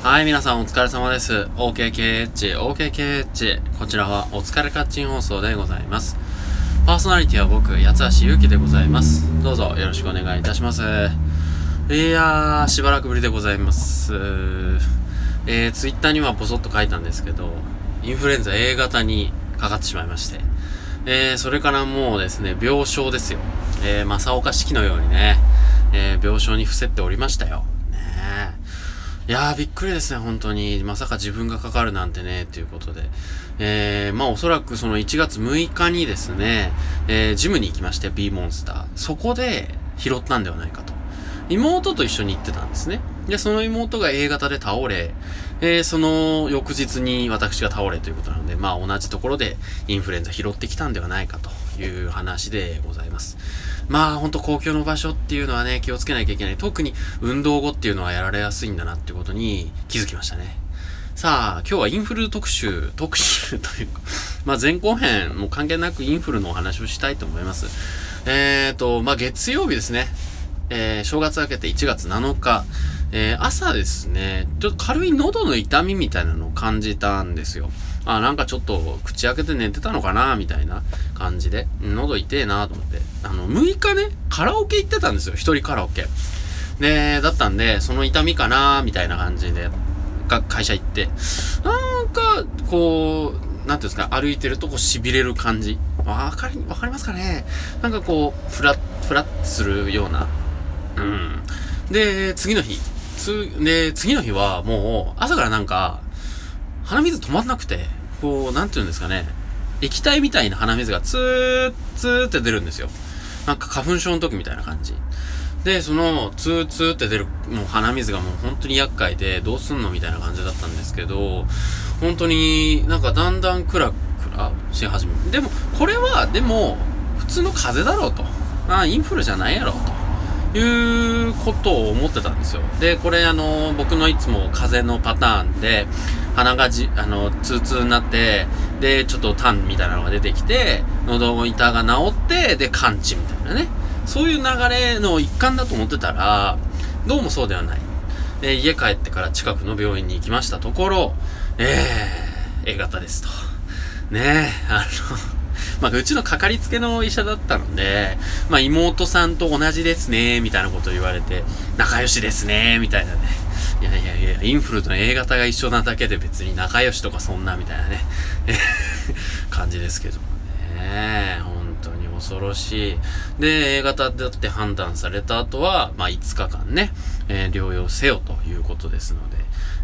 はい、皆さんお疲れ様です。OKKH、OKKH。こちらはお疲れカッチン放送でございます。パーソナリティは僕、八橋ゆうきでございます。どうぞよろしくお願いいたします。いやー、しばらくぶりでございます。えー、ツイッターにはボソッと書いたんですけど、インフルエンザ A 型にかかってしまいまして。えー、それからもうですね、病床ですよ。えー、正岡式のようにね、えー、病床に伏せておりましたよ。ねえ。いやー、びっくりですね、本当に。まさか自分がかかるなんてね、ということで。えー、まあおそらくその1月6日にですね、えー、ジムに行きまして、B モンスター。そこで拾ったんではないかと。妹と一緒に行ってたんですね。で、その妹が A 型で倒れ、えー、その翌日に私が倒れということなので、まあ同じところでインフルエンザ拾ってきたんではないかという話でございます。まあほんと公共の場所っていうのはね、気をつけなきゃいけない。特に運動後っていうのはやられやすいんだなってことに気づきましたね。さあ、今日はインフル特集、特集というか、まあ前後編も関係なくインフルのお話をしたいと思います。えーと、まあ月曜日ですね。えー、正月明けて1月7日、えー、朝ですね、ちょっと軽い喉の痛みみたいなのを感じたんですよ。あ、なんかちょっと口開けて寝てたのかなみたいな感じで。喉痛えなと思って。あの、6日ね、カラオケ行ってたんですよ。一人カラオケ。で、だったんで、その痛みかなみたいな感じで、が、会社行って。なんか、こう、なんていうんですか、歩いてるとこう痺れる感じ。わかり、わかりますかねなんかこう、フラッ、フラッするような。うん。で、次の日。つ、で、次の日はもう、朝からなんか、鼻水止まんなくて、こう、なんて言うんですかね。液体みたいな鼻水がツー、ツーって出るんですよ。なんか花粉症の時みたいな感じ。で、その、ツーツーって出る、もう鼻水がもう本当に厄介で、どうすんのみたいな感じだったんですけど、本当になんかだんだんクラクラし始める。でも、これは、でも、普通の風邪だろうと。ああ、インフルじゃないやろうと。いうことを思ってたんですよ。で、これあの、僕のいつも風邪のパターンで、鼻がじ、あの、ツーツーになって、で、ちょっと痰みたいなのが出てきて、喉の痛が治って、で、完治みたいなね。そういう流れの一環だと思ってたら、どうもそうではない。で、家帰ってから近くの病院に行きましたところ、えー、A 型ですと。ねえ、あの、まあ、うちのかかりつけの医者だったので、まあ、妹さんと同じですね、みたいなことを言われて、仲良しですね、みたいなね。いやいやいや、インフルと A 型が一緒なだけで別に仲良しとかそんな、みたいなね、感じですけどもね。本当に恐ろしい。で、A 型だって判断された後は、まあ、5日間ね、えー、療養せよということですので、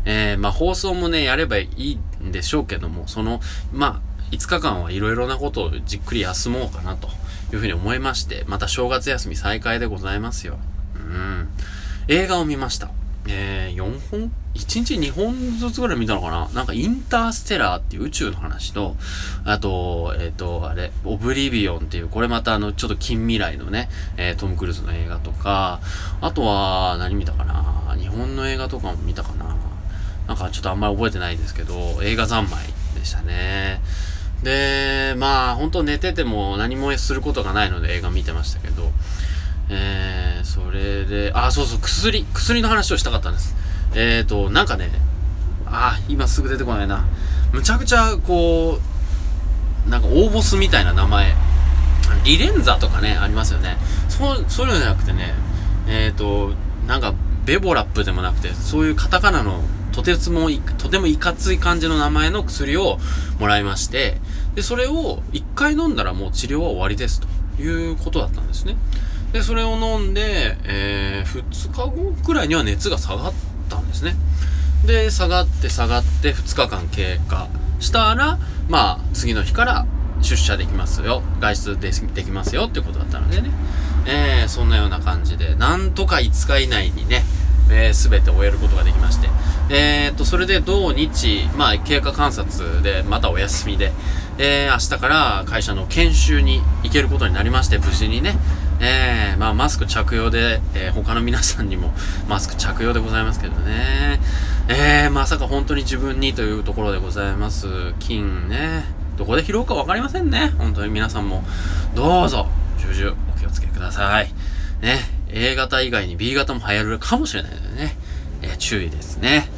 えー、まあ、放送もね、やればいいんでしょうけども、その、まあ、5日間はいろいろなことをじっくり休もうかなというふうに思いまして、また正月休み再開でございますよ。うん。映画を見ました。えー、4本 ?1 日2本ずつぐらい見たのかな？なんかインターステラーっていう宇宙の話と、あと、えっ、ー、と、あれ、オブリビオンっていう、これまたあの、ちょっと近未来のね、えー、トム・クルーズの映画とか、あとは、何見たかな？日本の映画とかも見たかな？なんかちょっとあんまり覚えてないですけど、映画三昧でしたね。で、まあ、本当寝てても何もすることがないので映画見てましたけど、えー、それで、あ、そうそう、薬、薬の話をしたかったんです。えーと、なんかね、あ、今すぐ出てこないな。むちゃくちゃ、こう、なんか大ボスみたいな名前。リレンザとかね、ありますよね。そう、そういうのじゃなくてね、えーと、なんか、ベボラップでもなくて、そういうカタカナのとてつも、とてもいかつい感じの名前の薬をもらいまして、で、それを1回飲んだらもう治療は終わりですということだったんですね。で、それを飲んで、えー、2日後くらいには熱が下がったんですね。で、下がって下がって2日間経過したら、まあ、次の日から出社できますよ。外出でできますよってことだったのでね。えー、そんなような感じで、なんとか5日以内にね、えー、全て終えることができまして。えー、っと、それで同日、まあ、経過観察で、またお休みで、えー、明日から会社の研修に行けることになりまして、無事にね、えー、まあ、マスク着用で、えー、他の皆さんにもマスク着用でございますけどね。えー、まさか本当に自分にというところでございます。金ね。どこで拾うかわかりませんね。本当に皆さんも、どうぞ、重々お気をつけください。ね。A 型以外に B 型も流行るかもしれないのでね。えー、注意ですね。